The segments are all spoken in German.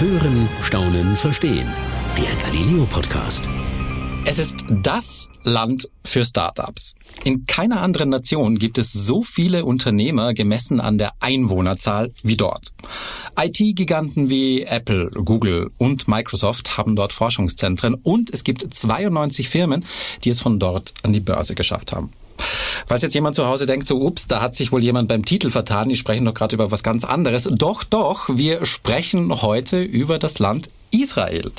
Hören, Staunen, Verstehen. Der Galileo Podcast. Es ist das Land für Startups. In keiner anderen Nation gibt es so viele Unternehmer gemessen an der Einwohnerzahl wie dort. IT-Giganten wie Apple, Google und Microsoft haben dort Forschungszentren und es gibt 92 Firmen, die es von dort an die Börse geschafft haben. Falls jetzt jemand zu Hause denkt, so ups, da hat sich wohl jemand beim Titel vertan, die sprechen doch gerade über was ganz anderes. Doch, doch, wir sprechen heute über das Land Israel.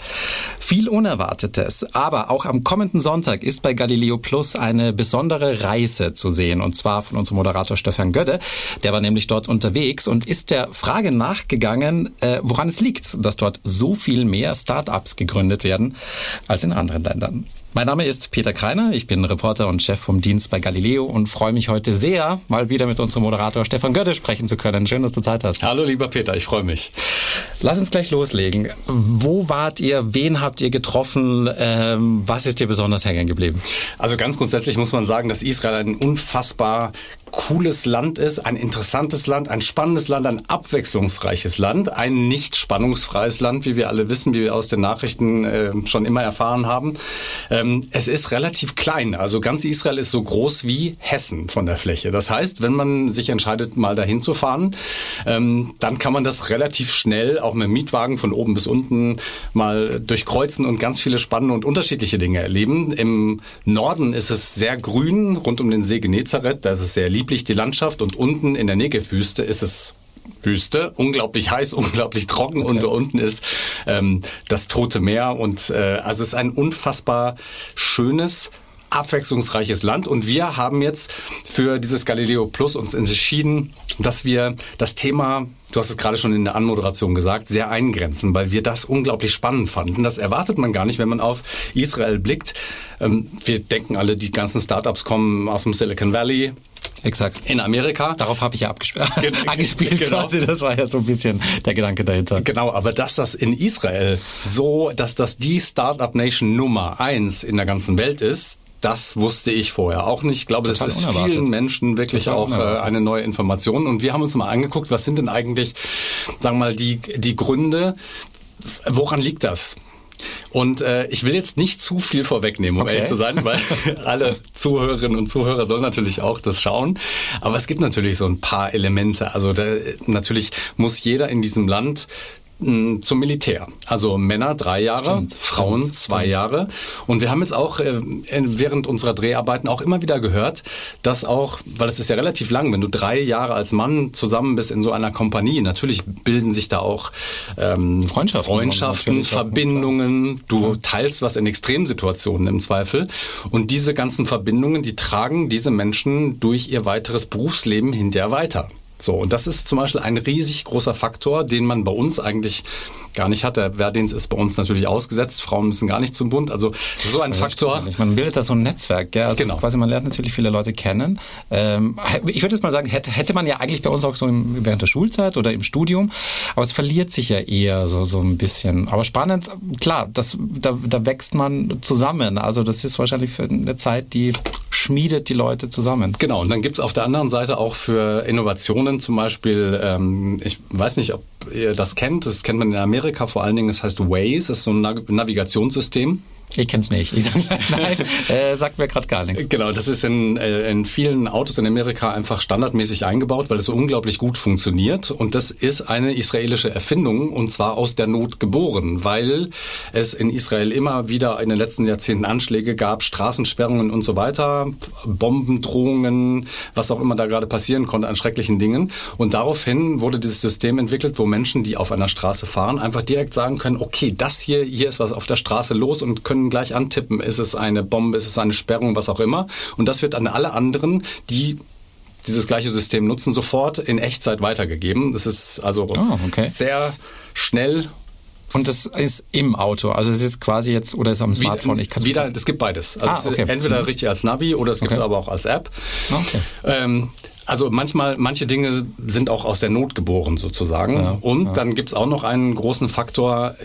Viel Unerwartetes, aber auch am kommenden Sonntag ist bei Galileo Plus eine besondere Reise zu sehen und zwar von unserem Moderator Stefan Gödde. Der war nämlich dort unterwegs und ist der Frage nachgegangen, äh, woran es liegt, dass dort so viel mehr Startups gegründet werden als in anderen Ländern. Mein Name ist Peter Kreiner, ich bin Reporter und Chef vom Dienst bei Galileo und freue mich heute sehr, mal wieder mit unserem Moderator Stefan Götte sprechen zu können. Schön, dass du Zeit hast. Hallo lieber Peter, ich freue mich. Lass uns gleich loslegen. Wo wart ihr? Wen habt ihr getroffen? Ähm, was ist dir besonders hängen geblieben? Also ganz grundsätzlich muss man sagen, dass Israel ein unfassbar cooles Land ist, ein interessantes Land, ein spannendes Land, ein abwechslungsreiches Land, ein nicht spannungsfreies Land, wie wir alle wissen, wie wir aus den Nachrichten äh, schon immer erfahren haben. Ähm, es ist relativ klein, also ganz Israel ist so groß wie Hessen von der Fläche. Das heißt, wenn man sich entscheidet, mal dahin zu fahren, ähm, dann kann man das relativ schnell auch mit dem Mietwagen von oben bis unten mal durchkreuzen und ganz viele spannende und unterschiedliche Dinge erleben. Im Norden ist es sehr grün, rund um den See Genezareth, da ist es sehr lieblich die Landschaft und unten in der Negevwüste ist es Wüste, unglaublich heiß, unglaublich trocken und unten ist ähm, das Tote Meer und äh, also es ist ein unfassbar schönes abwechslungsreiches Land und wir haben jetzt für dieses Galileo Plus uns entschieden, dass wir das Thema du hast es gerade schon in der Anmoderation gesagt, sehr eingrenzen, weil wir das unglaublich spannend fanden. Das erwartet man gar nicht, wenn man auf Israel blickt. Ähm, wir denken alle, die ganzen Startups kommen aus dem Silicon Valley, Exakt. In Amerika. Darauf habe ich ja angespielt genau. quasi. Das war ja so ein bisschen der Gedanke dahinter. Genau, aber dass das in Israel so, dass das die Startup Nation Nummer eins in der ganzen Welt ist, das wusste ich vorher auch nicht. Ich glaube, Total das ist unerwartet. vielen Menschen wirklich Total auch äh, unerwartet. eine neue Information. Und wir haben uns mal angeguckt, was sind denn eigentlich, sagen wir mal, die, die Gründe, woran liegt das? Und äh, ich will jetzt nicht zu viel vorwegnehmen, um okay. ehrlich zu sein, weil alle Zuhörerinnen und Zuhörer sollen natürlich auch das schauen. Aber es gibt natürlich so ein paar Elemente. Also da, natürlich muss jeder in diesem Land zum Militär. Also Männer drei Jahre, stimmt, Frauen stimmt, zwei stimmt. Jahre. Und wir haben jetzt auch äh, während unserer Dreharbeiten auch immer wieder gehört, dass auch, weil es ist ja relativ lang, wenn du drei Jahre als Mann zusammen bist in so einer Kompanie, natürlich bilden sich da auch ähm, Freundschaften, Freundschaften Verbindungen. Du teilst was in Extremsituationen im Zweifel. Und diese ganzen Verbindungen, die tragen diese Menschen durch ihr weiteres Berufsleben hinterher weiter. So, und das ist zum Beispiel ein riesig großer Faktor, den man bei uns eigentlich gar nicht hat. Der Wehrdienst ist bei uns natürlich ausgesetzt. Frauen müssen gar nicht zum Bund. Also so ein Faktor. Man bildet da so ein Netzwerk. Gell? Also genau. quasi, man lernt natürlich viele Leute kennen. Ähm, ich würde jetzt mal sagen, hätte, hätte man ja eigentlich bei uns auch so im, während der Schulzeit oder im Studium. Aber es verliert sich ja eher so, so ein bisschen. Aber spannend, klar, das, da, da wächst man zusammen. Also das ist wahrscheinlich für eine Zeit, die schmiedet die Leute zusammen. Genau, und dann gibt's auf der anderen Seite auch für Innovationen zum Beispiel, ähm, ich weiß nicht, ob ihr das kennt, das kennt man in Amerika vor allen Dingen, das heißt Waze, das ist so ein Navigationssystem. Ich kenn's nicht. Ich sag, nein, äh, sagt mir gerade gar nichts. Genau, das ist in, äh, in vielen Autos in Amerika einfach standardmäßig eingebaut, weil es so unglaublich gut funktioniert. Und das ist eine israelische Erfindung und zwar aus der Not geboren, weil es in Israel immer wieder in den letzten Jahrzehnten Anschläge gab, Straßensperrungen und so weiter, Bombendrohungen, was auch immer da gerade passieren konnte an schrecklichen Dingen. Und daraufhin wurde dieses System entwickelt, wo Menschen, die auf einer Straße fahren, einfach direkt sagen können, okay, das hier, hier ist was auf der Straße los und können können gleich antippen, ist es eine Bombe, ist es eine Sperrung, was auch immer. Und das wird an alle anderen, die dieses gleiche System nutzen, sofort in Echtzeit weitergegeben. Das ist also oh, okay. sehr schnell und das ist im Auto, also es ist quasi jetzt oder ist am Smartphone. Ich kann wieder, es gibt beides. Also ah, okay. entweder mhm. richtig als Navi oder es gibt es okay. aber auch als App. Okay. Ähm, Also manchmal, manche Dinge sind auch aus der Not geboren sozusagen. Ja, und ja. dann gibt's auch noch einen großen Faktor.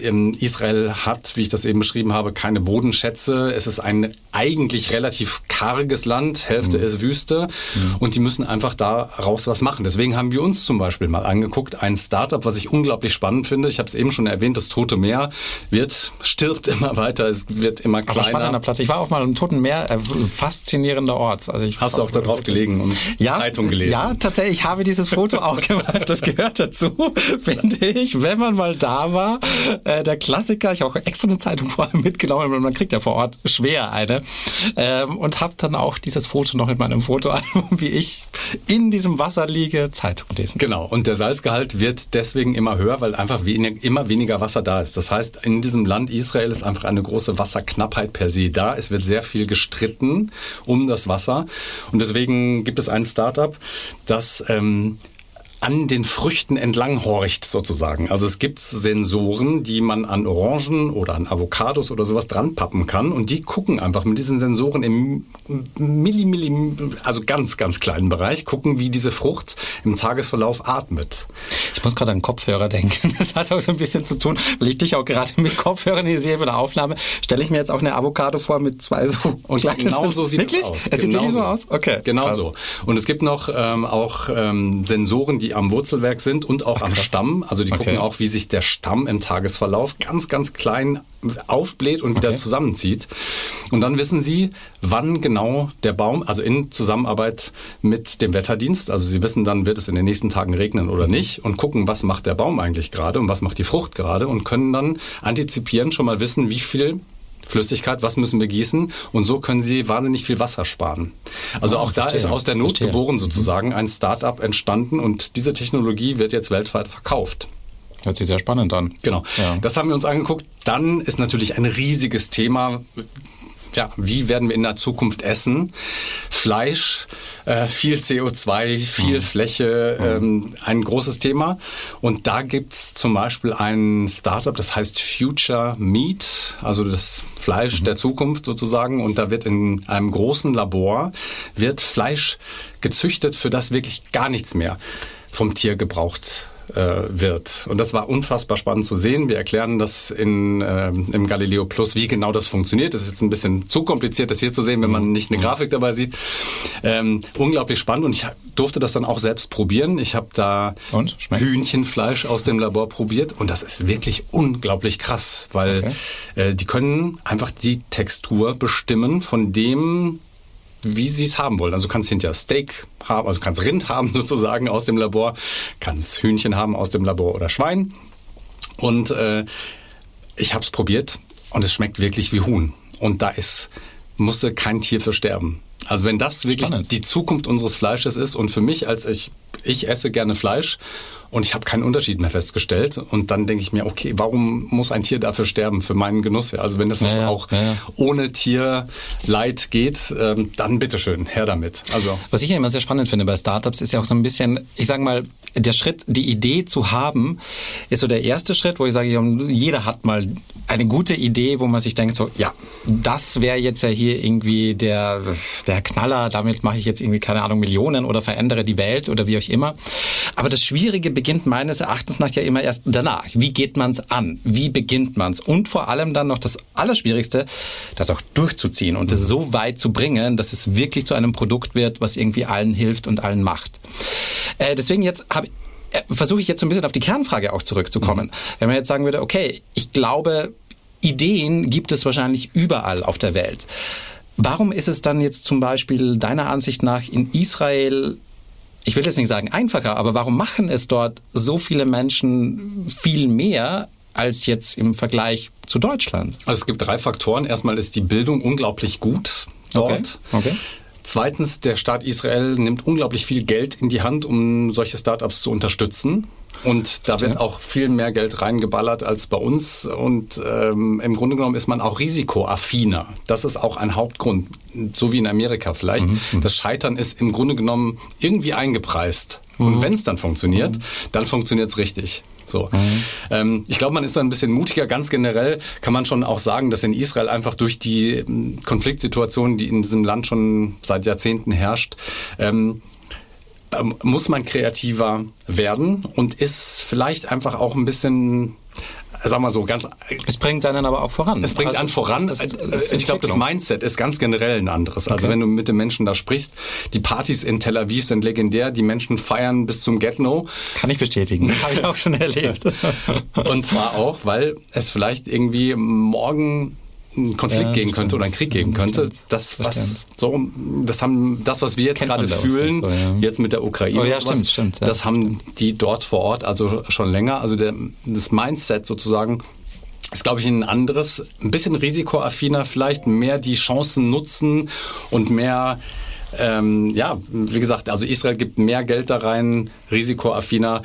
Israel hat, wie ich das eben beschrieben habe, keine Bodenschätze. Es ist ein eigentlich relativ karges Land, Hälfte mhm. ist Wüste. Mhm. Und die müssen einfach daraus was machen. Deswegen haben wir uns zum Beispiel mal angeguckt, ein Startup, was ich unglaublich spannend finde. Ich habe es eben schon erwähnt, das Tote Meer wird, stirbt immer weiter, es wird immer kleiner. Aber spannender Platz. Ich war auch mal im Toten Meer, äh, faszinierender Ort. Also ich Hast du auch da drauf gelegen und ja, Zeitung gelesen? Ja, tatsächlich. Ich habe dieses Foto auch gemacht. Das gehört dazu, finde ich. Wenn man mal da war, äh, der Klassiker. Ich habe auch extra eine Zeitung vor allem mitgenommen, weil man kriegt ja vor Ort schwer eine. Ähm, und habe dann auch dieses Foto noch in meinem Fotoalbum, wie ich in diesem Wasser liege, Zeitung lesen. Genau. Und der Salzgehalt wird deswegen immer höher, weil einfach wenig, immer weniger Wasser da ist. Das heißt, in diesem Land Israel ist einfach eine große Wasserknappheit per se da. Es wird sehr viel gestritten um das Wasser. Und deswegen gibt es ein Startup, das ähm, an den Früchten entlang horcht sozusagen. Also es gibt Sensoren, die man an Orangen oder an Avocados oder sowas dran pappen kann und die gucken einfach mit diesen Sensoren im Milli, Milli, also ganz, ganz kleinen Bereich, gucken, wie diese Frucht im Tagesverlauf atmet. Ich muss gerade an Kopfhörer denken. Das hat auch so ein bisschen zu tun, weil ich dich auch gerade mit Kopfhörern hier sehe bei der Aufnahme. Stelle ich mir jetzt auch eine Avocado vor mit zwei so und genau so sieht wirklich? es aus. Es sieht genau wirklich so aus? Okay. Genau so. Und es gibt noch ähm, auch ähm, Sensoren, die am Wurzelwerk sind und auch Ach, am Stamm. Also die okay. gucken auch, wie sich der Stamm im Tagesverlauf ganz, ganz klein aufbläht und wieder okay. zusammenzieht. Und dann wissen sie, wann genau der Baum, also in Zusammenarbeit mit dem Wetterdienst, also sie wissen dann, wird es in den nächsten Tagen regnen oder nicht und gucken, was macht der Baum eigentlich gerade und was macht die Frucht gerade und können dann antizipieren, schon mal wissen, wie viel Flüssigkeit, was müssen wir gießen? Und so können sie wahnsinnig viel Wasser sparen. Also oh, auch verstehe. da ist aus der Not verstehe. geboren sozusagen ein Start-up entstanden und diese Technologie wird jetzt weltweit verkauft. Hört sich sehr spannend an. Genau. Ja. Das haben wir uns angeguckt. Dann ist natürlich ein riesiges Thema ja, wie werden wir in der Zukunft essen? Fleisch, äh, viel CO2, viel mhm. Fläche, mhm. ähm, ein großes Thema. Und da gibt's zum Beispiel ein Startup, das heißt Future Meat, also das Fleisch mhm. der Zukunft sozusagen. Und da wird in einem großen Labor wird Fleisch gezüchtet, für das wirklich gar nichts mehr vom Tier gebraucht äh, wird. Und das war unfassbar spannend zu sehen. Wir erklären das in, äh, im Galileo Plus, wie genau das funktioniert. Das ist jetzt ein bisschen zu kompliziert, das hier zu sehen, wenn man nicht eine Grafik dabei sieht. Ähm, unglaublich spannend und ich durfte das dann auch selbst probieren. Ich habe da Hühnchenfleisch aus dem Labor probiert und das ist wirklich unglaublich krass, weil okay. äh, die können einfach die Textur bestimmen von dem, wie sie es haben wollen. Also du kannst hinterher Steak haben, also kannst Rind haben sozusagen aus dem Labor, kannst Hühnchen haben aus dem Labor oder Schwein. Und äh, ich habe es probiert und es schmeckt wirklich wie Huhn. Und da ist musste kein Tier versterben. Also wenn das wirklich Spannend. die Zukunft unseres Fleisches ist und für mich als ich ich esse gerne Fleisch und ich habe keinen Unterschied mehr festgestellt. Und dann denke ich mir, okay, warum muss ein Tier dafür sterben für meinen Genuss? Also wenn das ja, ja, auch ja, ohne Tierleid geht, ähm, dann bitteschön, her damit. Also was ich ja immer sehr spannend finde bei Startups ist ja auch so ein bisschen, ich sage mal, der Schritt, die Idee zu haben, ist so der erste Schritt, wo ich sage, jeder hat mal eine gute Idee, wo man sich denkt, so ja, das wäre jetzt ja hier irgendwie der der Knaller. Damit mache ich jetzt irgendwie keine Ahnung Millionen oder verändere die Welt oder wie auch immer. Aber das Schwierige beginnt meines Erachtens nach ja immer erst danach. Wie geht man es an? Wie beginnt man es? Und vor allem dann noch das Allerschwierigste, das auch durchzuziehen und es so weit zu bringen, dass es wirklich zu einem Produkt wird, was irgendwie allen hilft und allen macht. Äh, deswegen jetzt habe äh, versuche ich jetzt so ein bisschen auf die Kernfrage auch zurückzukommen. Mhm. Wenn man jetzt sagen würde, okay, ich glaube, Ideen gibt es wahrscheinlich überall auf der Welt. Warum ist es dann jetzt zum Beispiel deiner Ansicht nach in Israel ich will jetzt nicht sagen einfacher, aber warum machen es dort so viele Menschen viel mehr als jetzt im Vergleich zu Deutschland? Also es gibt drei Faktoren. Erstmal ist die Bildung unglaublich gut dort. Okay. okay. Zweitens, der Staat Israel nimmt unglaublich viel Geld in die Hand, um solche Startups zu unterstützen. Und da wird auch viel mehr Geld reingeballert als bei uns. Und ähm, im Grunde genommen ist man auch risikoaffiner. Das ist auch ein Hauptgrund, so wie in Amerika vielleicht. Mhm. mhm. Das Scheitern ist im Grunde genommen irgendwie eingepreist. Mhm. Und wenn es dann funktioniert, mhm. dann funktioniert es richtig. So. Mhm. Ähm, ich glaube, man ist da ein bisschen mutiger. Ganz generell kann man schon auch sagen, dass in Israel einfach durch die ähm, Konfliktsituation, die in diesem Land schon seit Jahrzehnten herrscht, ähm, ähm, muss man kreativer werden und ist vielleicht einfach auch ein bisschen sag mal so ganz. Es bringt einen aber auch voran. Es bringt also, einen voran. Das, das ich glaube, das Mindset ist ganz generell ein anderes. Also okay. wenn du mit den Menschen da sprichst, die Partys in Tel Aviv sind legendär, die Menschen feiern bis zum Get-No. Kann ich bestätigen. Habe ich auch schon erlebt. Und zwar auch, weil es vielleicht irgendwie morgen einen Konflikt ja, geben könnte oder einen Krieg geben könnte. Das, was so, das haben, das, was wir jetzt gerade fühlen, so, ja. jetzt mit der Ukraine, oh, ja, stimmt, stimmt, das haben die dort vor Ort also schon länger. Also der, das Mindset sozusagen ist, glaube ich, ein anderes, ein bisschen risikoaffiner, vielleicht mehr die Chancen nutzen und mehr ähm, ja, wie gesagt, also Israel gibt mehr Geld da rein, risikoaffiner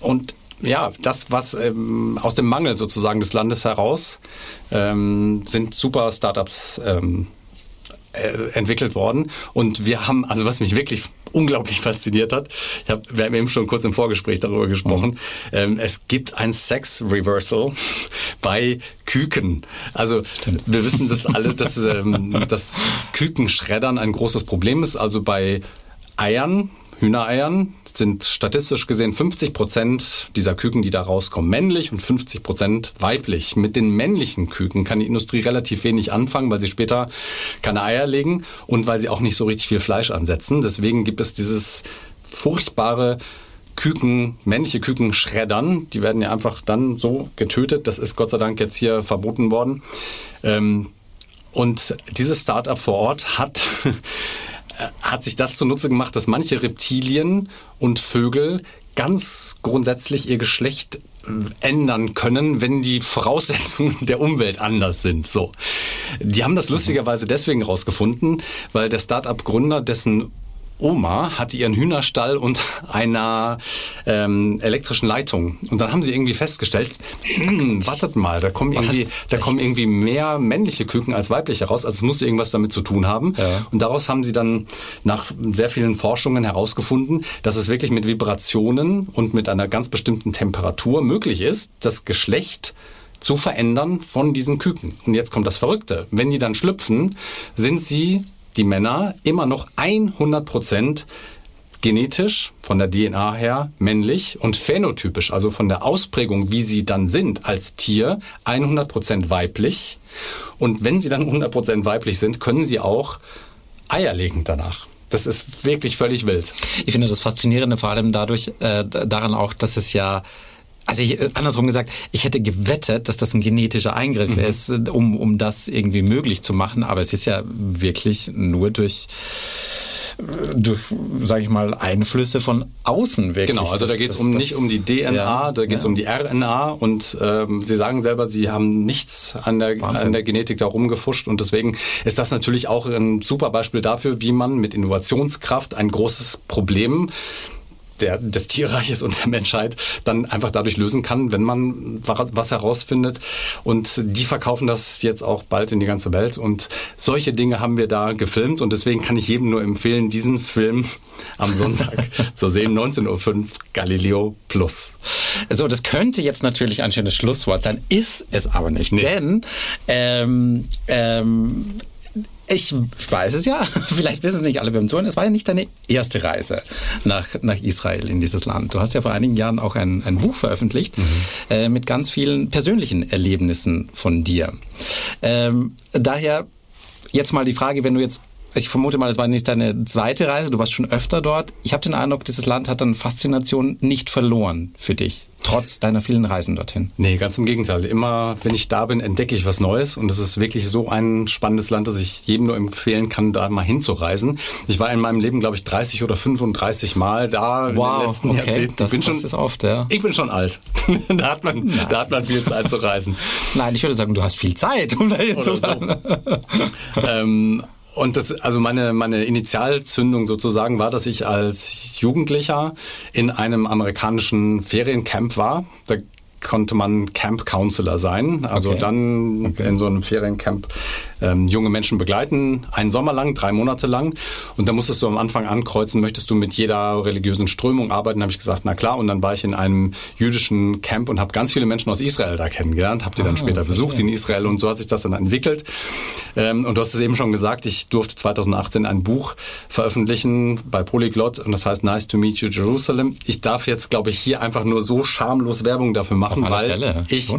und ja, das, was ähm, aus dem Mangel sozusagen des Landes heraus ähm, sind super Startups ähm, äh, entwickelt worden. Und wir haben, also was mich wirklich unglaublich fasziniert hat, ich hab, wir haben eben schon kurz im Vorgespräch darüber gesprochen, mhm. ähm, es gibt ein Sex-Reversal bei Küken. Also Stimmt. wir wissen das alle, dass, ähm, dass Kükenschreddern ein großes Problem ist. Also bei Eiern, Hühnereiern sind statistisch gesehen 50 Prozent dieser Küken, die da rauskommen, männlich und 50 Prozent weiblich. Mit den männlichen Küken kann die Industrie relativ wenig anfangen, weil sie später keine Eier legen und weil sie auch nicht so richtig viel Fleisch ansetzen. Deswegen gibt es dieses furchtbare Küken, männliche Küken schreddern. Die werden ja einfach dann so getötet. Das ist Gott sei Dank jetzt hier verboten worden. Ähm, und dieses Startup vor Ort hat hat sich das zunutze gemacht, dass manche Reptilien und Vögel ganz grundsätzlich ihr Geschlecht ändern können, wenn die Voraussetzungen der Umwelt anders sind. So, die haben das lustigerweise deswegen rausgefunden, weil der Start-up-Gründer, dessen Oma hatte ihren Hühnerstall und einer ähm, elektrischen Leitung. Und dann haben sie irgendwie festgestellt, hm, wartet mal, da kommen irgendwie, da kommen irgendwie mehr männliche Küken als weibliche raus. Also es muss irgendwas damit zu tun haben. Ja. Und daraus haben sie dann nach sehr vielen Forschungen herausgefunden, dass es wirklich mit Vibrationen und mit einer ganz bestimmten Temperatur möglich ist, das Geschlecht zu verändern von diesen Küken. Und jetzt kommt das Verrückte. Wenn die dann schlüpfen, sind sie die Männer immer noch 100 Prozent genetisch von der DNA her männlich und phänotypisch, also von der Ausprägung, wie sie dann sind als Tier, 100 Prozent weiblich. Und wenn sie dann 100 Prozent weiblich sind, können sie auch Eier legen danach. Das ist wirklich völlig wild. Ich finde das Faszinierende vor allem dadurch, äh, daran auch, dass es ja also ich, äh, andersrum gesagt, ich hätte gewettet, dass das ein genetischer Eingriff mhm. ist, um, um das irgendwie möglich zu machen. Aber es ist ja wirklich nur durch durch, sage ich mal, Einflüsse von außen wirklich. Genau, also da geht es um, nicht um die DNA, ja, da geht es ja. um die RNA und ähm, Sie sagen selber, Sie haben nichts an der, an der Genetik da rumgefuscht und deswegen ist das natürlich auch ein super Beispiel dafür, wie man mit Innovationskraft ein großes Problem der, des Tierreiches und der Menschheit dann einfach dadurch lösen kann, wenn man was herausfindet. Und die verkaufen das jetzt auch bald in die ganze Welt. Und solche Dinge haben wir da gefilmt. Und deswegen kann ich jedem nur empfehlen, diesen Film am Sonntag zu sehen, 19.05 Uhr, Galileo Plus. So, das könnte jetzt natürlich ein schönes Schlusswort sein, ist es aber nicht. Nee. Denn ähm, ähm, ich weiß es ja, vielleicht wissen es nicht alle beim Zuhören, es war ja nicht deine erste Reise nach, nach Israel in dieses Land. Du hast ja vor einigen Jahren auch ein, ein Buch veröffentlicht mhm. äh, mit ganz vielen persönlichen Erlebnissen von dir. Ähm, daher jetzt mal die Frage, wenn du jetzt ich vermute mal, es war nicht deine zweite Reise, du warst schon öfter dort. Ich habe den Eindruck, dieses Land hat dann Faszination nicht verloren für dich, trotz deiner vielen Reisen dorthin. Nee, ganz im Gegenteil. Immer, wenn ich da bin, entdecke ich was Neues und es ist wirklich so ein spannendes Land, dass ich jedem nur empfehlen kann, da mal hinzureisen. Ich war in meinem Leben, glaube ich, 30 oder 35 Mal da wow, in den letzten okay. Jahrzehnten. Das, bin das schon, ist oft, ja. Ich bin schon alt. da, hat man, da hat man viel Zeit zu reisen. Nein, ich würde sagen, du hast viel Zeit, um da hinzufahren. So. ähm, und das, also meine, meine Initialzündung sozusagen war, dass ich als Jugendlicher in einem amerikanischen Feriencamp war. Da konnte man Camp Counselor sein. Also okay. dann okay. in so einem Feriencamp ähm, junge Menschen begleiten, einen Sommer lang, drei Monate lang. Und da musstest du am Anfang ankreuzen, möchtest du mit jeder religiösen Strömung arbeiten? Da habe ich gesagt, na klar. Und dann war ich in einem jüdischen Camp und habe ganz viele Menschen aus Israel da kennengelernt, habe die dann ah, später besucht in Israel und so hat sich das dann entwickelt. Ähm, und du hast es eben schon gesagt, ich durfte 2018 ein Buch veröffentlichen bei Polyglot und das heißt Nice to Meet You Jerusalem. Ich darf jetzt, glaube ich, hier einfach nur so schamlos Werbung dafür machen, weil Fälle. ich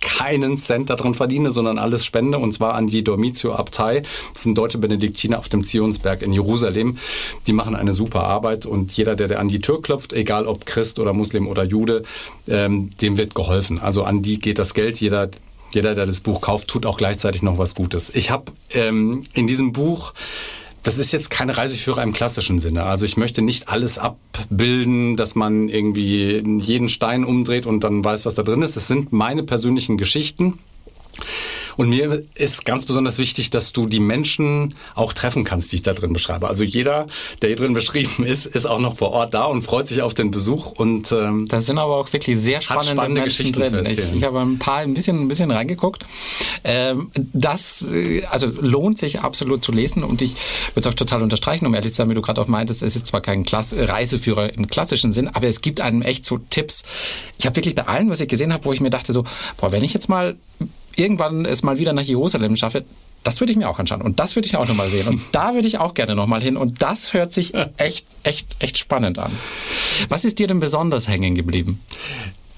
keinen Cent daran verdiene, sondern alles spende und zwar an die Dormitio Abtei. Das sind deutsche Benediktiner auf dem Zionsberg in Jerusalem. Die machen eine super Arbeit und jeder, der, der an die Tür klopft, egal ob Christ oder Muslim oder Jude, ähm, dem wird geholfen. Also an die geht das Geld. Jeder, jeder, der das Buch kauft, tut auch gleichzeitig noch was Gutes. Ich habe ähm, in diesem Buch das ist jetzt keine Reiseführer im klassischen Sinne. Also ich möchte nicht alles abbilden, dass man irgendwie jeden Stein umdreht und dann weiß, was da drin ist. Es sind meine persönlichen Geschichten. Und mir ist ganz besonders wichtig, dass du die Menschen auch treffen kannst, die ich da drin beschreibe. Also jeder, der hier drin beschrieben ist, ist auch noch vor Ort da und freut sich auf den Besuch. Und ähm, das sind aber auch wirklich sehr spannende, spannende Menschen Geschichten drin. Ich, ich habe ein paar ein bisschen ein bisschen reingeguckt. Ähm, das äh, also lohnt sich absolut zu lesen und ich würde es auch total unterstreichen, um ehrlich zu sein, wie du gerade auch meintest, es ist zwar kein Klass Reiseführer im klassischen Sinn, aber es gibt einem echt so Tipps. Ich habe wirklich bei allen, was ich gesehen habe, wo ich mir dachte so, boah, wenn ich jetzt mal irgendwann es mal wieder nach Jerusalem schaffe, das würde ich mir auch anschauen. Und das würde ich auch nochmal sehen. Und da würde ich auch gerne nochmal hin. Und das hört sich echt, echt, echt spannend an. Was ist dir denn besonders hängen geblieben?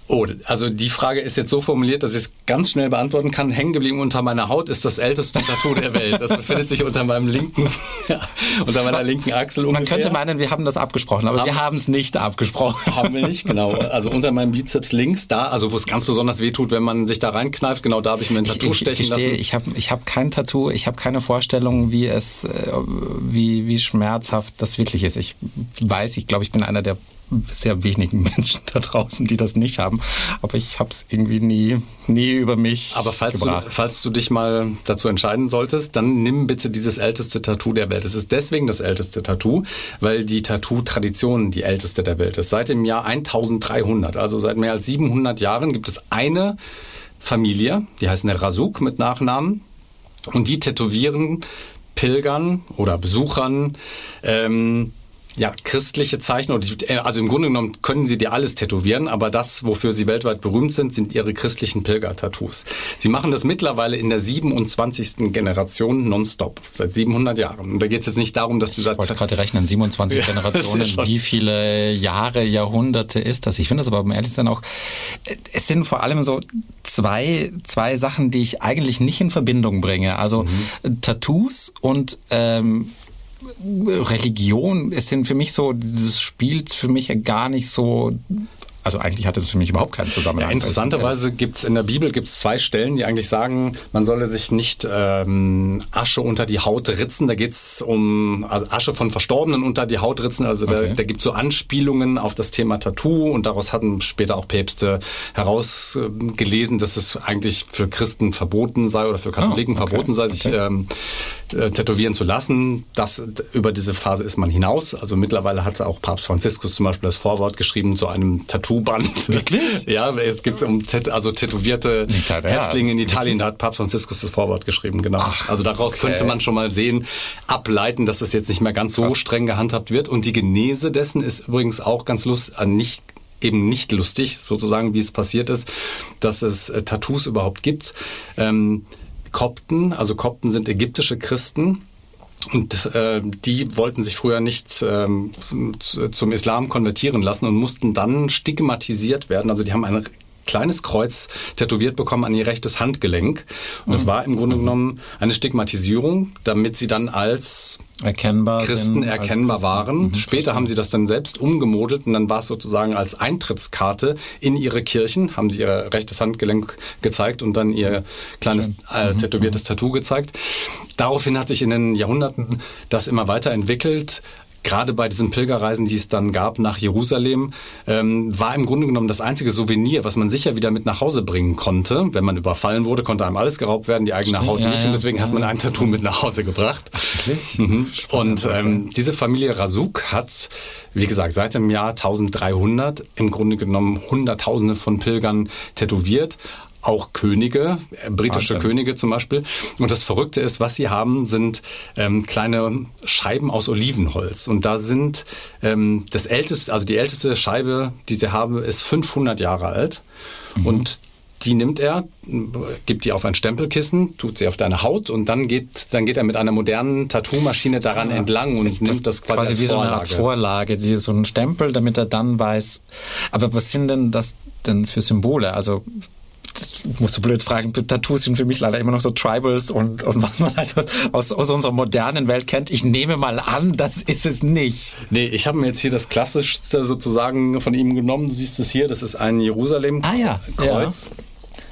Oh, also die Frage ist jetzt so formuliert, dass ich es ganz schnell beantworten kann. Hängen geblieben unter meiner Haut ist das älteste Tattoo der Welt. Das befindet sich unter meinem linken, unter meiner linken Achsel ungefähr. Man könnte meinen, wir haben das abgesprochen, aber haben, wir haben es nicht abgesprochen. Haben wir nicht, genau. Also unter meinem Bizeps links, da, also wo es ganz besonders wehtut, wenn man sich da reinkneift, genau da habe ich mir ein Tattoo ich, stechen ich, lassen. Ich habe ich hab kein Tattoo, ich habe keine Vorstellung, wie es, äh, wie, wie schmerzhaft das wirklich ist. Ich weiß, ich glaube, ich bin einer der sehr wenigen Menschen da draußen, die das nicht haben. Aber ich habe es irgendwie nie, nie über mich. Aber falls du, falls du dich mal dazu entscheiden solltest, dann nimm bitte dieses älteste Tattoo der Welt. Es ist deswegen das älteste Tattoo, weil die Tattoo-Tradition die älteste der Welt ist. Seit dem Jahr 1300, also seit mehr als 700 Jahren, gibt es eine Familie, die heißt eine Rasuk mit Nachnamen. Und die tätowieren Pilgern oder Besuchern ähm, ja, christliche Zeichen. Äh, also im Grunde genommen können sie dir alles tätowieren, aber das, wofür sie weltweit berühmt sind, sind ihre christlichen Pilger-Tattoos. Sie machen das mittlerweile in der 27. Generation nonstop, seit 700 Jahren. Und da geht es jetzt nicht darum, dass du Ich wollte gerade rechnen, 27 ja, Generationen, wie viele Jahre, Jahrhunderte ist das? Ich finde das aber, um ehrlich zu sein, auch, äh, es sind vor allem so zwei, zwei Sachen, die ich eigentlich nicht in Verbindung bringe. Also mhm. Tattoos und ähm, Religion, es sind für mich so, dieses spielt für mich gar nicht so also eigentlich hatte das für mich überhaupt keinen Zusammenhang. Ja, interessanterweise gibt es in der Bibel gibt's zwei Stellen, die eigentlich sagen, man solle sich nicht ähm, Asche unter die Haut ritzen. Da geht's um also Asche von Verstorbenen unter die Haut ritzen. Also okay. da, da gibt so Anspielungen auf das Thema Tattoo und daraus hatten später auch Päpste herausgelesen, dass es eigentlich für Christen verboten sei oder für Katholiken oh, okay. verboten sei, sich okay. ähm, äh, tätowieren zu lassen. Das über diese Phase ist man hinaus. Also mittlerweile hat auch Papst Franziskus zum Beispiel das Vorwort geschrieben zu einem Tattoo Tattoo-Band. Wirklich? Ja, es gibt um also tätowierte Häftlinge in Italien, da hat Papst Franziskus das Vorwort geschrieben, genau. Ach, also daraus okay. könnte man schon mal sehen, ableiten, dass es jetzt nicht mehr ganz so Krass. streng gehandhabt wird. Und die Genese dessen ist übrigens auch ganz lustig, äh, nicht eben nicht lustig, sozusagen, wie es passiert ist, dass es äh, Tattoos überhaupt gibt. Ähm, Kopten, also Kopten sind ägyptische Christen, und äh, die wollten sich früher nicht ähm, zum Islam konvertieren lassen und mussten dann stigmatisiert werden. Also die haben ein kleines Kreuz tätowiert bekommen an ihr rechtes Handgelenk. Und das mhm. war im Grunde genommen eine Stigmatisierung, damit sie dann als erkennbar Christen sind, erkennbar waren. Mhm. Später haben sie das dann selbst umgemodelt und dann war es sozusagen als Eintrittskarte in ihre Kirchen, haben sie ihr rechtes Handgelenk gezeigt und dann ihr kleines äh, mhm. tätowiertes Tattoo gezeigt. Daraufhin hat sich in den Jahrhunderten das immer weiterentwickelt gerade bei diesen Pilgerreisen, die es dann gab nach Jerusalem, ähm, war im Grunde genommen das einzige Souvenir, was man sicher wieder mit nach Hause bringen konnte. Wenn man überfallen wurde, konnte einem alles geraubt werden, die eigene Stimmt, Haut ja, nicht. Ja, und deswegen ja. hat man ein Tattoo mit nach Hause gebracht. Ach, mhm. Und ähm, diese Familie Rasuk hat, wie gesagt, seit dem Jahr 1300 im Grunde genommen Hunderttausende von Pilgern tätowiert auch Könige, äh, britische Wahnsinn. Könige zum Beispiel. Und das Verrückte ist, was sie haben, sind ähm, kleine Scheiben aus Olivenholz. Und da sind ähm, das älteste, also die älteste Scheibe, die sie haben, ist 500 Jahre alt. Mhm. Und die nimmt er, gibt die auf ein Stempelkissen, tut sie auf deine Haut und dann geht, dann geht er mit einer modernen Tattoo-Maschine daran ja, entlang und nimmt das quasi, quasi wie Vorlage. so eine Art Vorlage, die, so ein Stempel, damit er dann weiß. Aber was sind denn das denn für Symbole? Also musst du blöd fragen, Tattoos sind für mich leider immer noch so Tribals und, und was man halt aus, aus unserer modernen Welt kennt. Ich nehme mal an, das ist es nicht. Nee, ich habe mir jetzt hier das Klassischste sozusagen von ihm genommen. Du siehst es hier, das ist ein Jerusalem-Kreuz. Ah, ja. ja.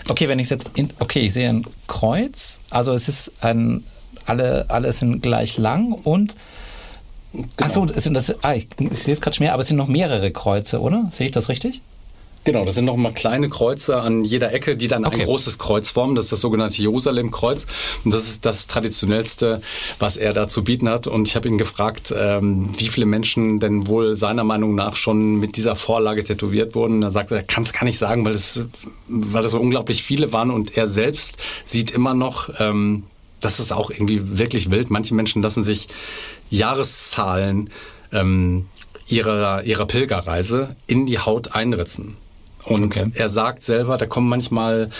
Okay, wenn ich jetzt, in, okay, ich sehe ein Kreuz, also es ist ein, alle, alle sind gleich lang und Genau. Achso, sind das, ah, ich, ich sehe es gerade schon mehr, aber es sind noch mehrere Kreuze, oder? Sehe ich das richtig? Genau, das sind noch mal kleine Kreuze an jeder Ecke, die dann okay. ein großes Kreuz formen. Das ist das sogenannte Jerusalem-Kreuz. Und das ist das traditionellste, was er da zu bieten hat. Und ich habe ihn gefragt, ähm, wie viele Menschen denn wohl seiner Meinung nach schon mit dieser Vorlage tätowiert wurden. Er sagt, er kann es gar nicht sagen, weil es, weil es so unglaublich viele waren. Und er selbst sieht immer noch, ähm, das ist auch irgendwie wirklich wild. Manche Menschen lassen sich Jahreszahlen ähm, ihrer, ihrer Pilgerreise in die Haut einritzen. Und okay. er sagt selber, da kommen manchmal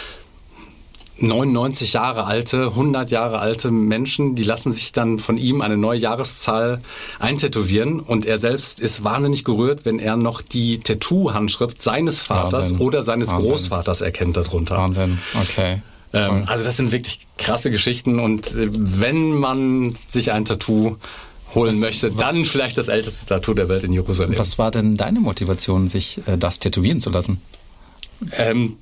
99 Jahre alte, 100 Jahre alte Menschen, die lassen sich dann von ihm eine neue Jahreszahl eintätowieren und er selbst ist wahnsinnig gerührt, wenn er noch die Tattoo-Handschrift seines Vaters Wahnsinn. oder seines Wahnsinn. Großvaters erkennt darunter. Wahnsinn, okay. Ähm, also das sind wirklich krasse Geschichten und äh, wenn man sich ein Tattoo holen was, möchte, was, dann vielleicht das älteste Tattoo der Welt in Jerusalem. Was war denn deine Motivation, sich äh, das tätowieren zu lassen? Ähm,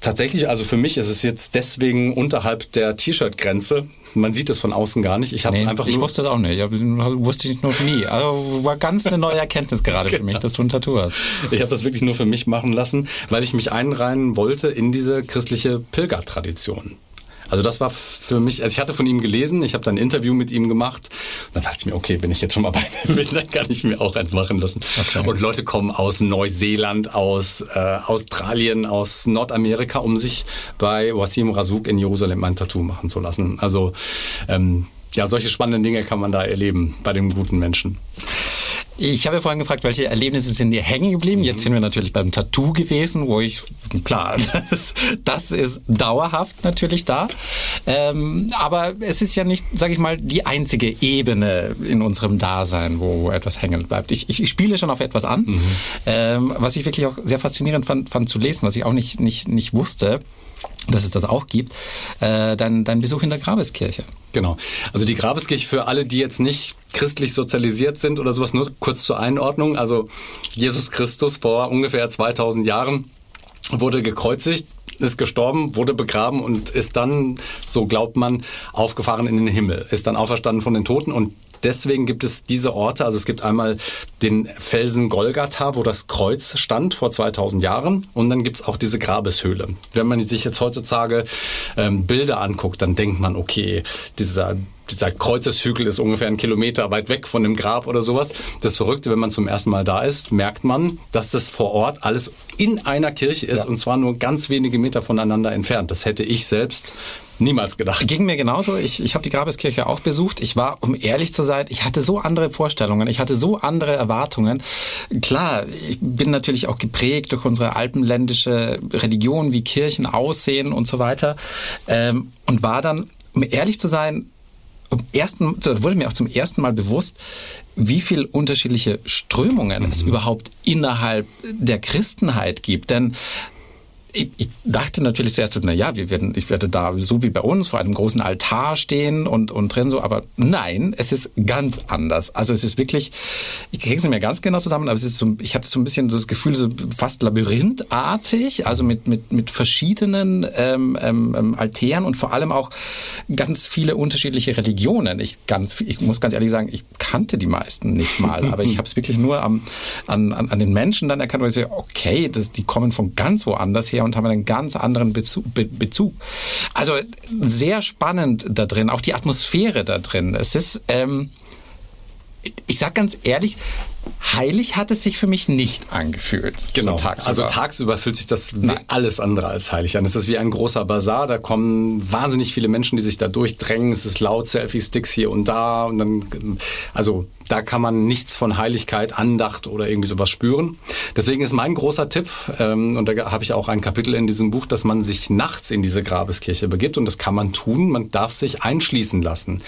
tatsächlich, also für mich ist es jetzt deswegen unterhalb der T-Shirt-Grenze. Man sieht es von außen gar nicht. Ich habe nee, einfach Ich wusste es auch nicht. Ich wusste ich noch nie. Also war ganz eine neue Erkenntnis gerade für mich, dass du ein Tattoo hast. Ich habe das wirklich nur für mich machen lassen, weil ich mich einreihen wollte in diese christliche Pilgertradition. Also das war für mich, also ich hatte von ihm gelesen, ich habe dann ein Interview mit ihm gemacht. Dann dachte ich mir, okay, wenn ich jetzt schon mal bei ihm bin, dann kann ich mir auch eins machen lassen. Okay. Und Leute kommen aus Neuseeland, aus äh, Australien, aus Nordamerika, um sich bei Wasim Razuk in Jerusalem ein Tattoo machen zu lassen. Also ähm, ja, solche spannenden Dinge kann man da erleben bei dem guten Menschen. Ich habe ja vorhin gefragt, welche Erlebnisse sind dir hängen geblieben? Jetzt sind wir natürlich beim Tattoo gewesen, wo ich, klar, das, das ist dauerhaft natürlich da. Ähm, aber es ist ja nicht, sage ich mal, die einzige Ebene in unserem Dasein, wo, wo etwas hängen bleibt. Ich, ich, spiele schon auf etwas an, mhm. ähm, was ich wirklich auch sehr faszinierend fand, fand zu lesen, was ich auch nicht, nicht, nicht wusste dass es das auch gibt, äh, dein, dein Besuch in der Grabeskirche. Genau. Also die Grabeskirche für alle, die jetzt nicht christlich sozialisiert sind oder sowas, nur kurz zur Einordnung. Also Jesus Christus vor ungefähr 2000 Jahren wurde gekreuzigt, ist gestorben, wurde begraben und ist dann, so glaubt man, aufgefahren in den Himmel, ist dann auferstanden von den Toten und deswegen gibt es diese Orte. Also es gibt einmal den Felsen Golgatha, wo das Kreuz stand vor 2000 Jahren. Und dann gibt es auch diese Grabeshöhle. Wenn man sich jetzt heutzutage ähm, Bilder anguckt, dann denkt man, okay, dieser dieser Kreuzeshügel ist ungefähr einen Kilometer weit weg von dem Grab oder sowas. Das Verrückte, wenn man zum ersten Mal da ist, merkt man, dass das vor Ort alles in einer Kirche ist ja. und zwar nur ganz wenige Meter voneinander entfernt. Das hätte ich selbst Niemals gedacht. Ging mir genauso. Ich, ich habe die Grabeskirche auch besucht. Ich war, um ehrlich zu sein, ich hatte so andere Vorstellungen, ich hatte so andere Erwartungen. Klar, ich bin natürlich auch geprägt durch unsere alpenländische Religion, wie Kirchen aussehen und so weiter. Ähm, und war dann, um ehrlich zu sein, um ersten, wurde mir auch zum ersten Mal bewusst, wie viel unterschiedliche Strömungen mhm. es überhaupt innerhalb der Christenheit gibt. Denn ich, ich dachte natürlich zuerst, na ja, wir werden, ich werde da so wie bei uns vor einem großen Altar stehen und, und drin so, aber nein, es ist ganz anders. Also es ist wirklich, ich kriege es nicht mehr ganz genau zusammen, aber es ist so, ich hatte so ein bisschen das Gefühl, so fast labyrinthartig, also mit, mit, mit verschiedenen ähm, ähm, ähm Altären und vor allem auch ganz viele unterschiedliche Religionen. Ich, ganz, ich muss ganz ehrlich sagen, ich kannte die meisten nicht mal, aber ich habe es wirklich nur am, an, an, an den Menschen dann erkannt, weil ich so, okay, das, die kommen von ganz woanders her und haben einen ganz anderen Bezug. Bezug. Also sehr spannend da drin, auch die Atmosphäre da drin. Es ist, ähm, ich sag ganz ehrlich, heilig hat es sich für mich nicht angefühlt. Genau. So tagsüber. Also tagsüber fühlt sich das wie Nein. alles andere als heilig an. Es ist wie ein großer Bazar. Da kommen wahnsinnig viele Menschen, die sich da durchdrängen. Es ist laut, Selfie-Sticks hier und da. Und dann, also da kann man nichts von Heiligkeit, Andacht oder irgendwie sowas spüren. Deswegen ist mein großer Tipp, ähm, und da habe ich auch ein Kapitel in diesem Buch, dass man sich nachts in diese Grabeskirche begibt. Und das kann man tun. Man darf sich einschließen lassen.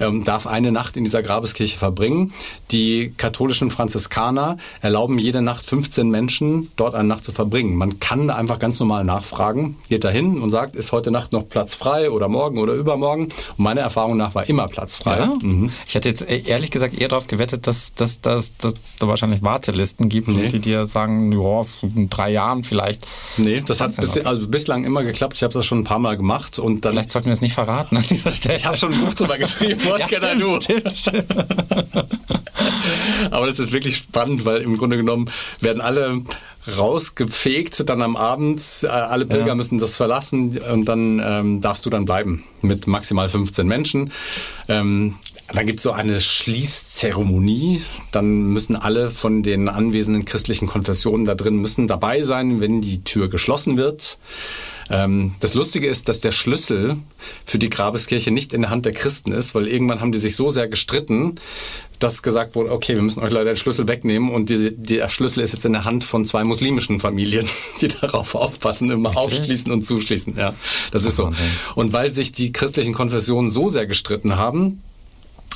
Ähm, darf eine Nacht in dieser Grabeskirche verbringen. Die katholischen Franziskaner erlauben jede Nacht 15 Menschen dort eine Nacht zu verbringen. Man kann einfach ganz normal nachfragen, geht dahin und sagt, ist heute Nacht noch Platz frei oder morgen oder übermorgen. Und meiner Erfahrung nach war immer Platz frei. Ja? Mhm. Ich hätte jetzt ehrlich gesagt eher darauf gewettet, dass, dass, dass, dass da wahrscheinlich Wartelisten gibt, nee. die dir sagen, ja, in drei Jahren vielleicht. Nee, das hat bis, also bislang immer geklappt. Ich habe das schon ein paar Mal gemacht und dann. Vielleicht sollten wir es nicht verraten an dieser Stelle. Ich habe schon ein Buch drüber geschrieben, What ja, can I do? Aber das ist wirklich spannend, weil im Grunde genommen werden alle rausgefegt, dann am Abend, äh, alle Pilger ja. müssen das verlassen und dann ähm, darfst du dann bleiben mit maximal 15 Menschen. Ähm, dann gibt es so eine Schließzeremonie. Dann müssen alle von den anwesenden christlichen Konfessionen da drin müssen dabei sein, wenn die Tür geschlossen wird. Ähm, das Lustige ist, dass der Schlüssel für die Grabeskirche nicht in der Hand der Christen ist, weil irgendwann haben die sich so sehr gestritten, dass gesagt wurde, okay, wir müssen euch leider den Schlüssel wegnehmen und die, der Schlüssel ist jetzt in der Hand von zwei muslimischen Familien, die darauf aufpassen, immer Wirklich? aufschließen und zuschließen. Ja, das ist so. Und weil sich die christlichen Konfessionen so sehr gestritten haben,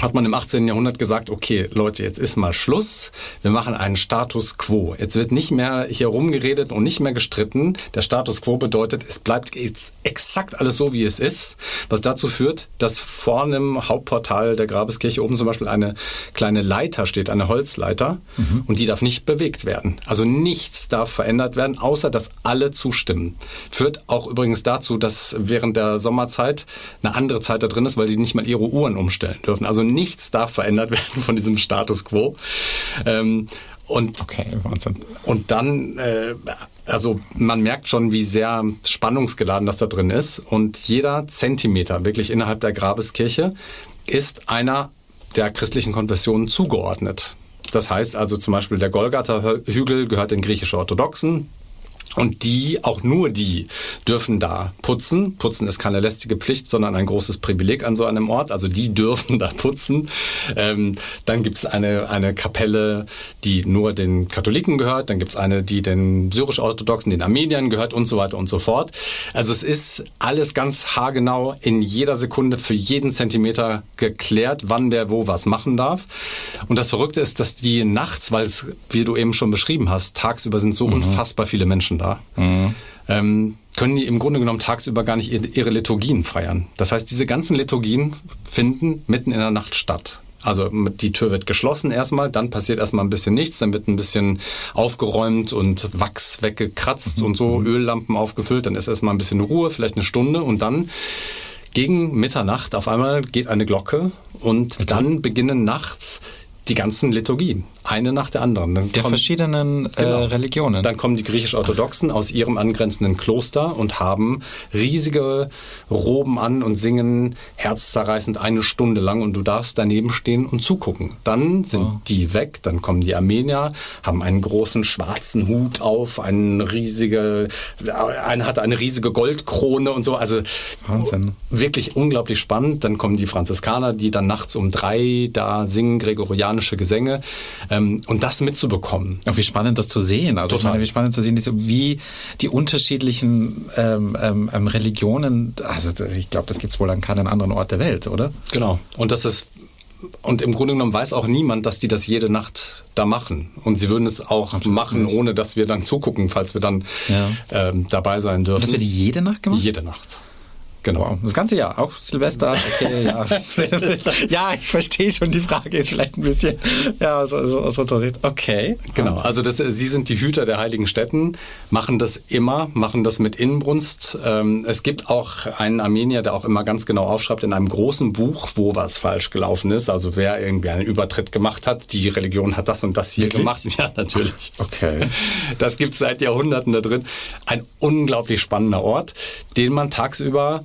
hat man im 18. Jahrhundert gesagt, okay, Leute, jetzt ist mal Schluss. Wir machen einen Status quo. Jetzt wird nicht mehr hier rumgeredet und nicht mehr gestritten. Der Status quo bedeutet, es bleibt jetzt exakt alles so, wie es ist, was dazu führt, dass vorne im Hauptportal der Grabeskirche oben zum Beispiel eine kleine Leiter steht, eine Holzleiter, mhm. und die darf nicht bewegt werden. Also nichts darf verändert werden, außer dass alle zustimmen. Führt auch übrigens dazu, dass während der Sommerzeit eine andere Zeit da drin ist, weil die nicht mal ihre Uhren umstellen dürfen. Also nichts darf verändert werden von diesem Status quo. Ähm, und, okay, Wahnsinn. Und dann, äh, also man merkt schon, wie sehr spannungsgeladen das da drin ist. Und jeder Zentimeter wirklich innerhalb der Grabeskirche ist einer der christlichen Konfessionen zugeordnet. Das heißt also zum Beispiel der Golgatha-Hügel gehört den griechisch-orthodoxen, und die, auch nur die, dürfen da putzen. Putzen ist keine lästige Pflicht, sondern ein großes Privileg an so einem Ort. Also die dürfen da putzen. Ähm, dann gibt's eine, eine Kapelle, die nur den Katholiken gehört. Dann gibt's eine, die den syrisch-orthodoxen, den Armeniern gehört und so weiter und so fort. Also es ist alles ganz haargenau in jeder Sekunde für jeden Zentimeter geklärt, wann wer wo was machen darf. Und das Verrückte ist, dass die nachts, weil es, wie du eben schon beschrieben hast, tagsüber sind so mhm. unfassbar viele Menschen da. Mhm. Ähm, können die im Grunde genommen tagsüber gar nicht ihre Liturgien feiern. Das heißt, diese ganzen Liturgien finden mitten in der Nacht statt. Also die Tür wird geschlossen erstmal, dann passiert erstmal ein bisschen nichts, dann wird ein bisschen aufgeräumt und Wachs weggekratzt mhm. und so, mhm. Öllampen aufgefüllt, dann ist erstmal ein bisschen Ruhe, vielleicht eine Stunde und dann gegen Mitternacht auf einmal geht eine Glocke und okay. dann beginnen nachts die ganzen Liturgien eine nach der anderen. Dann der kommen, verschiedenen äh, genau. Religionen. Dann kommen die griechisch-orthodoxen aus ihrem angrenzenden Kloster und haben riesige Roben an und singen herzzerreißend eine Stunde lang und du darfst daneben stehen und zugucken. Dann sind oh. die weg, dann kommen die Armenier, haben einen großen schwarzen Hut auf, eine riesige, einer hat eine riesige Goldkrone und so. Also Wahnsinn. wirklich unglaublich spannend. Dann kommen die Franziskaner, die dann nachts um drei da singen gregorianische Gesänge. Ähm, und das mitzubekommen. Auch wie spannend das zu sehen. Also Total. Meine, wie spannend zu sehen, wie die unterschiedlichen ähm, ähm, ähm Religionen, also ich glaube, das gibt es wohl an keinem anderen Ort der Welt, oder? Genau. Und das ist und im Grunde genommen weiß auch niemand, dass die das jede Nacht da machen. Und sie würden es auch Absolut machen, nicht. ohne dass wir dann zugucken, falls wir dann ja. ähm, dabei sein dürfen. Das wird die jede Nacht gemacht? Jede Nacht. Genau. Das ganze Jahr, auch Silvester. Okay, ja. Silvester. ja, ich verstehe schon, die Frage ist vielleicht ein bisschen ja, so, so, aus unserer Sicht. Okay. Genau, also das, Sie sind die Hüter der heiligen Städten, machen das immer, machen das mit Inbrunst. Ähm, es gibt auch einen Armenier, der auch immer ganz genau aufschreibt in einem großen Buch, wo was falsch gelaufen ist. Also wer irgendwie einen Übertritt gemacht hat, die Religion hat das und das hier Wirklich? gemacht. Ja, natürlich. Okay. Das gibt es seit Jahrhunderten da drin. Ein unglaublich spannender Ort, den man tagsüber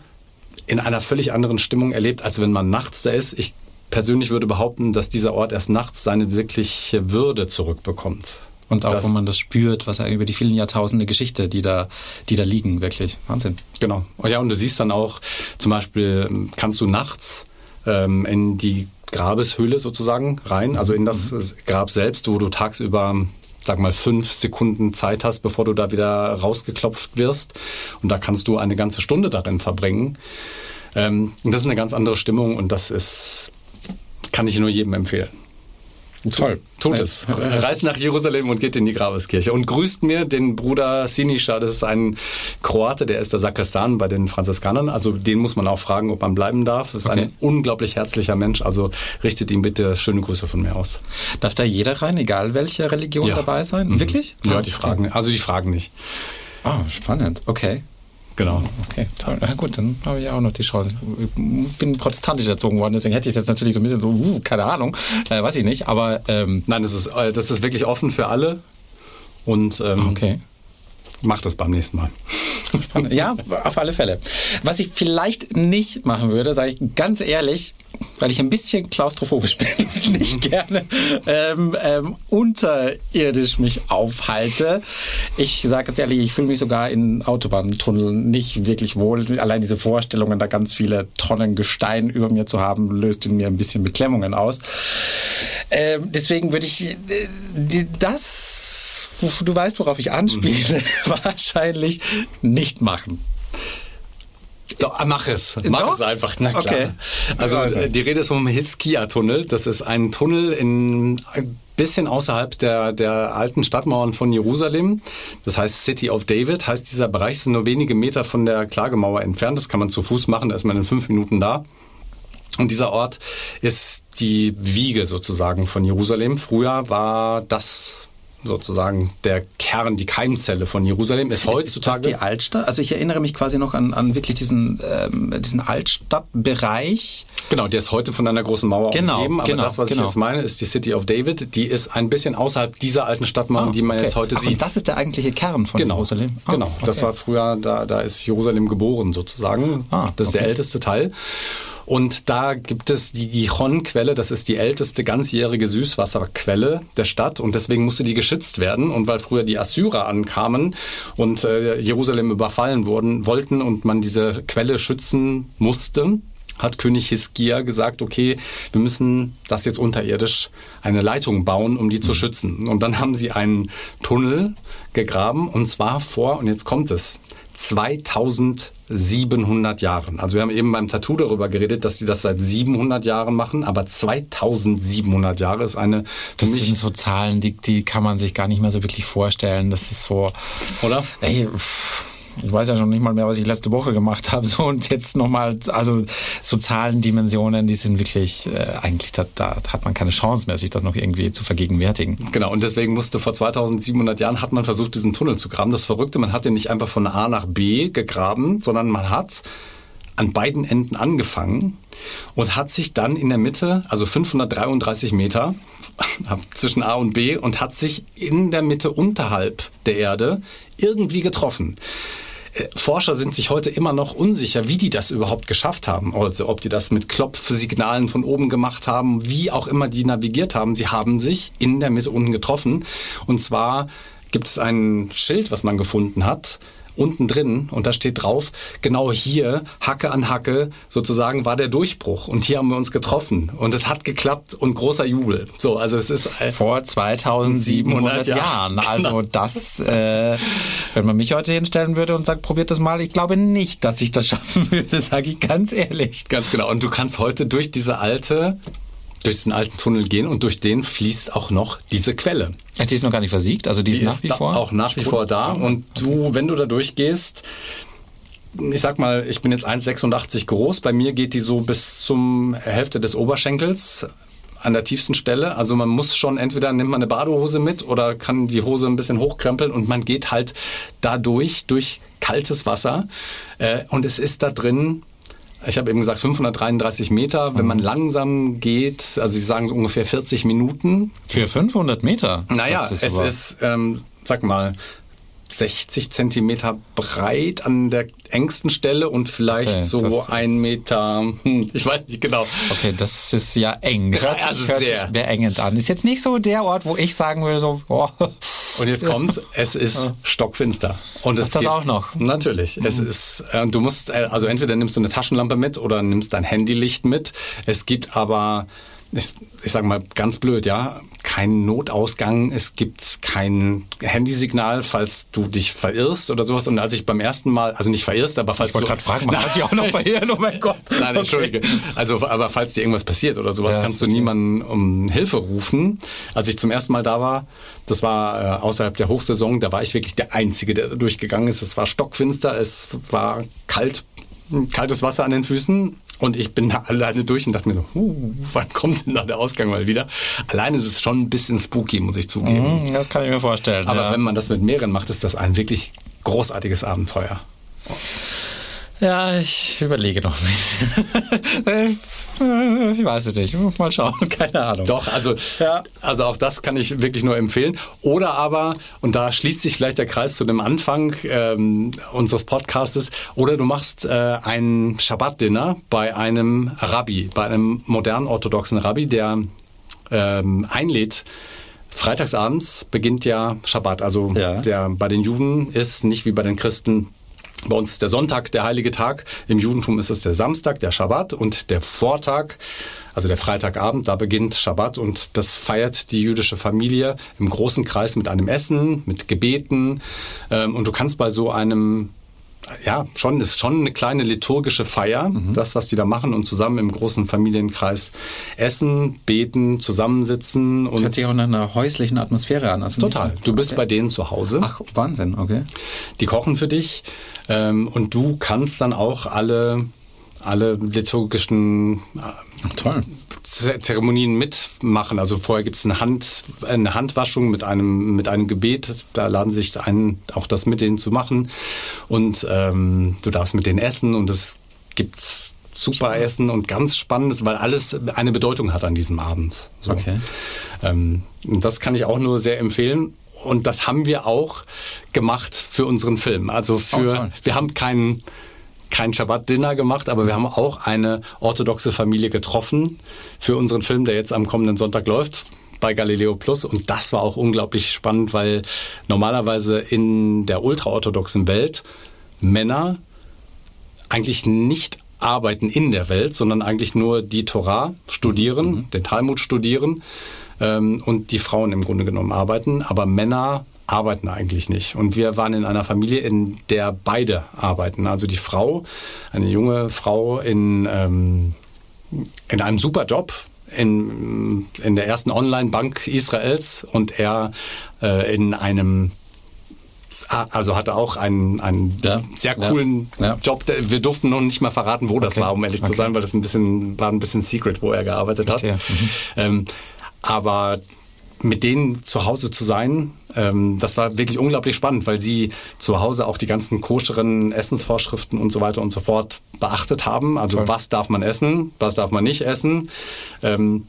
in einer völlig anderen Stimmung erlebt, als wenn man nachts da ist. Ich persönlich würde behaupten, dass dieser Ort erst nachts seine wirkliche Würde zurückbekommt. Und auch, das, wo man das spürt, was ja über die vielen Jahrtausende Geschichte, die da, die da liegen, wirklich. Wahnsinn. Genau. Oh ja, und du siehst dann auch, zum Beispiel kannst du nachts ähm, in die Grabeshöhle sozusagen rein, also in das mhm. Grab selbst, wo du tagsüber sag mal, fünf Sekunden Zeit hast, bevor du da wieder rausgeklopft wirst. Und da kannst du eine ganze Stunde darin verbringen. Ähm, und das ist eine ganz andere Stimmung und das ist, kann ich nur jedem empfehlen. Toll. Tut es. Reist nach Jerusalem und geht in die Grabeskirche. Und grüßt mir den Bruder Sinischa. Das ist ein Kroate, der ist der Sakristan bei den Franziskanern. Also den muss man auch fragen, ob man bleiben darf. Das ist okay. ein unglaublich herzlicher Mensch. Also richtet ihm bitte schöne Grüße von mir aus. Darf da jeder rein, egal welche Religion ja. dabei sein? Mhm. Wirklich? Ja, die fragen. Also die fragen nicht. Ah, oh, spannend. Okay. Genau. Okay, toll. Na gut, dann habe ich auch noch die Chance. Ich bin protestantisch erzogen worden, deswegen hätte ich jetzt natürlich so ein bisschen so, uh, keine Ahnung, äh, weiß ich nicht, aber... Ähm, Nein, das ist, äh, das ist wirklich offen für alle und ähm, okay. Mach das beim nächsten Mal. Spannend. Ja, auf alle Fälle. Was ich vielleicht nicht machen würde, sage ich ganz ehrlich, weil ich ein bisschen klaustrophobisch bin, nicht gerne ähm, ähm, unterirdisch mich aufhalte. Ich sage ganz ehrlich, ich fühle mich sogar in Autobahntunneln nicht wirklich wohl. Allein diese Vorstellungen, da ganz viele Tonnen Gestein über mir zu haben, löst in mir ein bisschen Beklemmungen aus. Ähm, deswegen würde ich äh, das, du weißt, worauf ich anspiele, mhm. wahrscheinlich nicht machen. Doch, ah, mach es. Mach Doch? es einfach. Na klar. Okay. Also äh, die Rede ist vom Hiskia-Tunnel. Das ist ein Tunnel in ein bisschen außerhalb der, der alten Stadtmauern von Jerusalem. Das heißt City of David heißt dieser Bereich. ist nur wenige Meter von der Klagemauer entfernt. Das kann man zu Fuß machen. Da ist man in fünf Minuten da. Und dieser Ort ist die Wiege sozusagen von Jerusalem. Früher war das sozusagen der Kern, die Keimzelle von Jerusalem ist heutzutage. Ist das die Altstadt? Also ich erinnere mich quasi noch an, an wirklich diesen, ähm, diesen Altstadtbereich. Genau, der ist heute von einer großen Mauer genau, umgeben. Aber genau, das, was genau. ich jetzt meine, ist die City of David. Die ist ein bisschen außerhalb dieser alten Stadtmauern, ah, die man okay. jetzt heute Ach, sieht. Und das ist der eigentliche Kern von genau, Jerusalem? Ah, genau, das war früher, da, da ist Jerusalem geboren sozusagen. Ah, das ist okay. der älteste Teil. Und da gibt es die Gichon-Quelle, das ist die älteste ganzjährige Süßwasserquelle der Stadt und deswegen musste die geschützt werden. Und weil früher die Assyrer ankamen und äh, Jerusalem überfallen wurden, wollten und man diese Quelle schützen musste, hat König Hiskia gesagt, okay, wir müssen das jetzt unterirdisch eine Leitung bauen, um die zu schützen. Und dann haben sie einen Tunnel gegraben und zwar vor, und jetzt kommt es, 2700 Jahren. Also wir haben eben beim Tattoo darüber geredet, dass die das seit 700 Jahren machen, aber 2700 Jahre ist eine für das mich sind so Zahlen, die die kann man sich gar nicht mehr so wirklich vorstellen. Das ist so, oder? Ey, pff ich weiß ja schon nicht mal mehr, was ich letzte Woche gemacht habe. So, und jetzt nochmal, also so Zahlendimensionen, die sind wirklich, äh, eigentlich, da, da hat man keine Chance mehr, sich das noch irgendwie zu vergegenwärtigen. Genau, und deswegen musste vor 2700 Jahren hat man versucht, diesen Tunnel zu graben. Das Verrückte, man hat den nicht einfach von A nach B gegraben, sondern man hat an beiden Enden angefangen und hat sich dann in der Mitte, also 533 Meter zwischen A und B, und hat sich in der Mitte unterhalb der Erde irgendwie getroffen. Forscher sind sich heute immer noch unsicher, wie die das überhaupt geschafft haben. Also ob die das mit Klopfsignalen von oben gemacht haben, wie auch immer die navigiert haben. Sie haben sich in der Mitte unten getroffen. Und zwar gibt es ein Schild, was man gefunden hat, unten drin und da steht drauf, genau hier, Hacke an Hacke, sozusagen war der Durchbruch und hier haben wir uns getroffen und es hat geklappt und großer Jubel. So, also es ist äh, vor 2700 Jahren. Genau. Also das, äh, wenn man mich heute hinstellen würde und sagt, probiert das mal, ich glaube nicht, dass ich das schaffen würde, sage ich ganz ehrlich. Ganz genau. Und du kannst heute durch diese alte durch diesen alten Tunnel gehen und durch den fließt auch noch diese Quelle. Die ist noch gar nicht versiegt, also die, die ist nach wie vor? auch nach wie vor da. Und du, wenn du da durchgehst, ich sag mal, ich bin jetzt 1,86 groß, bei mir geht die so bis zum Hälfte des Oberschenkels an der tiefsten Stelle. Also man muss schon entweder nimmt man eine Badehose mit oder kann die Hose ein bisschen hochkrempeln und man geht halt dadurch durch kaltes Wasser. Äh, und es ist da drin ich habe eben gesagt 533 Meter. Wenn man mhm. langsam geht, also Sie sagen so ungefähr 40 Minuten. Für 500 Meter? Naja, ist es ist, ähm, sag mal, 60 Zentimeter breit an der engsten Stelle und vielleicht okay, so ein Meter, hm, ich weiß nicht genau. Okay, das ist ja eng. Hört sich, also hört sehr. sehr engend an. Ist jetzt nicht so der Ort, wo ich sagen würde, so, oh. Und jetzt kommt's, es ist stockfinster. Und es das geht, auch noch. Natürlich. Mhm. Es ist, äh, du musst, äh, also entweder nimmst du eine Taschenlampe mit oder nimmst dein Handylicht mit. Es gibt aber ich, ich sage mal ganz blöd, ja, kein Notausgang, es gibt kein Handysignal, falls du dich verirrst oder sowas. Und als ich beim ersten Mal, also nicht verirrst, aber falls ich wollte gerade fragen, man kann sich auch noch verirren, oh mein Gott. Nein, okay. entschuldige. Also, aber falls dir irgendwas passiert oder sowas, ja, kannst du niemanden um Hilfe rufen. Als ich zum ersten Mal da war, das war äh, außerhalb der Hochsaison, da war ich wirklich der Einzige, der da durchgegangen ist. Es war stockfinster, es war kalt, kaltes Wasser an den Füßen und ich bin da alleine durch und dachte mir so, uh, wann kommt denn da der Ausgang mal wieder? Alleine ist es schon ein bisschen spooky, muss ich zugeben. Mhm, das kann ich mir vorstellen. Aber ja. wenn man das mit mehreren macht, ist das ein wirklich großartiges Abenteuer. Ja, ich überlege noch. ich weiß es nicht. Mal schauen. Keine Ahnung. Doch, also, ja. also auch das kann ich wirklich nur empfehlen. Oder aber, und da schließt sich vielleicht der Kreis zu dem Anfang ähm, unseres Podcastes, oder du machst äh, ein Shabbat-Dinner bei einem Rabbi, bei einem modernen orthodoxen Rabbi, der ähm, einlädt, Freitagsabends beginnt ja Schabbat. Also ja. der bei den Juden ist nicht wie bei den Christen bei uns ist der Sonntag der heilige Tag. Im Judentum ist es der Samstag, der Schabbat und der Vortag, also der Freitagabend, da beginnt Schabbat und das feiert die jüdische Familie im großen Kreis mit einem Essen, mit Gebeten. Ähm, und du kannst bei so einem ja, schon, ist schon eine kleine liturgische Feier, mhm. das, was die da machen und zusammen im großen Familienkreis essen, beten, zusammensitzen. Und das hört sich auch nach einer häuslichen Atmosphäre an. Also total. Du bist okay. bei denen zu Hause. Ach, Wahnsinn, okay. Die kochen für dich ähm, und du kannst dann auch alle alle liturgischen Toll. Zeremonien mitmachen. Also vorher gibt es eine, Hand, eine Handwaschung mit einem, mit einem Gebet. Da laden sich ein, auch das mit denen zu machen. Und ähm, du darfst mit denen essen und es gibt super Essen und ganz Spannendes, weil alles eine Bedeutung hat an diesem Abend. So. Okay. Ähm, das kann ich auch nur sehr empfehlen. Und das haben wir auch gemacht für unseren Film. Also für, oh, wir haben keinen kein Shabbat-Dinner gemacht, aber wir haben auch eine orthodoxe Familie getroffen für unseren Film, der jetzt am kommenden Sonntag läuft bei Galileo Plus. Und das war auch unglaublich spannend, weil normalerweise in der ultraorthodoxen Welt Männer eigentlich nicht arbeiten in der Welt, sondern eigentlich nur die Torah studieren, mhm. den Talmud studieren ähm, und die Frauen im Grunde genommen arbeiten. Aber Männer arbeiten eigentlich nicht. Und wir waren in einer Familie, in der beide arbeiten. Also die Frau, eine junge Frau in, ähm, in einem super Job, in, in der ersten Online-Bank Israels und er äh, in einem also hatte auch einen, einen ja, sehr coolen ja, ja. Job. Wir durften noch nicht mal verraten, wo das okay. war, um ehrlich okay. zu sein, weil das ein bisschen war ein bisschen Secret, wo er gearbeitet hat. Mhm. Ähm, aber mit denen zu Hause zu sein, ähm, das war wirklich unglaublich spannend, weil sie zu Hause auch die ganzen koscheren Essensvorschriften und so weiter und so fort beachtet haben. Also Toll. was darf man essen, was darf man nicht essen. Ähm,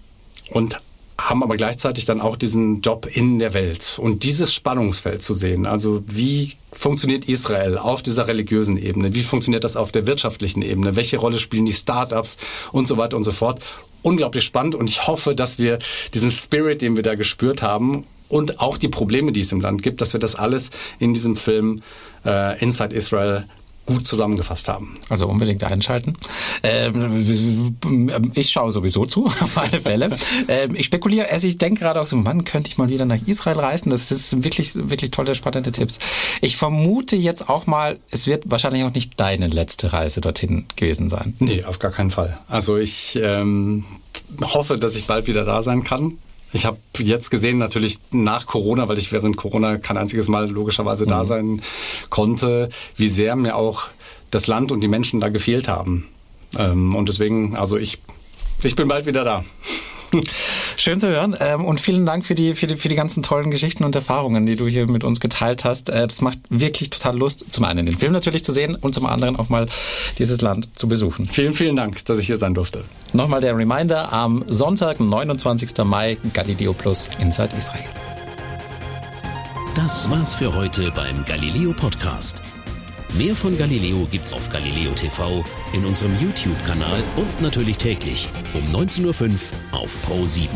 und haben aber gleichzeitig dann auch diesen Job in der Welt und dieses Spannungsfeld zu sehen. Also wie funktioniert Israel auf dieser religiösen Ebene? Wie funktioniert das auf der wirtschaftlichen Ebene? Welche Rolle spielen die Startups und so weiter und so fort? Unglaublich spannend und ich hoffe, dass wir diesen Spirit, den wir da gespürt haben und auch die Probleme, die es im Land gibt, dass wir das alles in diesem Film äh, Inside Israel gut zusammengefasst haben. Also unbedingt einschalten. Ähm, ich schaue sowieso zu, auf alle Fälle. Ähm, ich spekuliere, also ich denke gerade auch so, wann könnte ich mal wieder nach Israel reisen? Das ist wirklich, wirklich tolle, spannende Tipps. Ich vermute jetzt auch mal, es wird wahrscheinlich auch nicht deine letzte Reise dorthin gewesen sein. Nee, auf gar keinen Fall. Also ich ähm, hoffe, dass ich bald wieder da sein kann. Ich habe jetzt gesehen, natürlich nach Corona, weil ich während Corona kein einziges Mal logischerweise mhm. da sein konnte, wie sehr mir auch das Land und die Menschen da gefehlt haben. Ähm, und deswegen, also ich, ich bin bald wieder da. Schön zu hören ähm, und vielen Dank für die, für, die, für die ganzen tollen Geschichten und Erfahrungen, die du hier mit uns geteilt hast. Äh, das macht wirklich total Lust, zum einen den Film natürlich zu sehen und zum anderen auch mal dieses Land zu besuchen. Vielen, vielen Dank, dass ich hier sein durfte. Nochmal der Reminder, am Sonntag, 29. Mai, Galileo Plus Inside Israel. Das war's für heute beim Galileo Podcast. Mehr von Galileo gibt's auf Galileo TV, in unserem YouTube-Kanal und natürlich täglich um 19.05 Uhr auf Pro 7.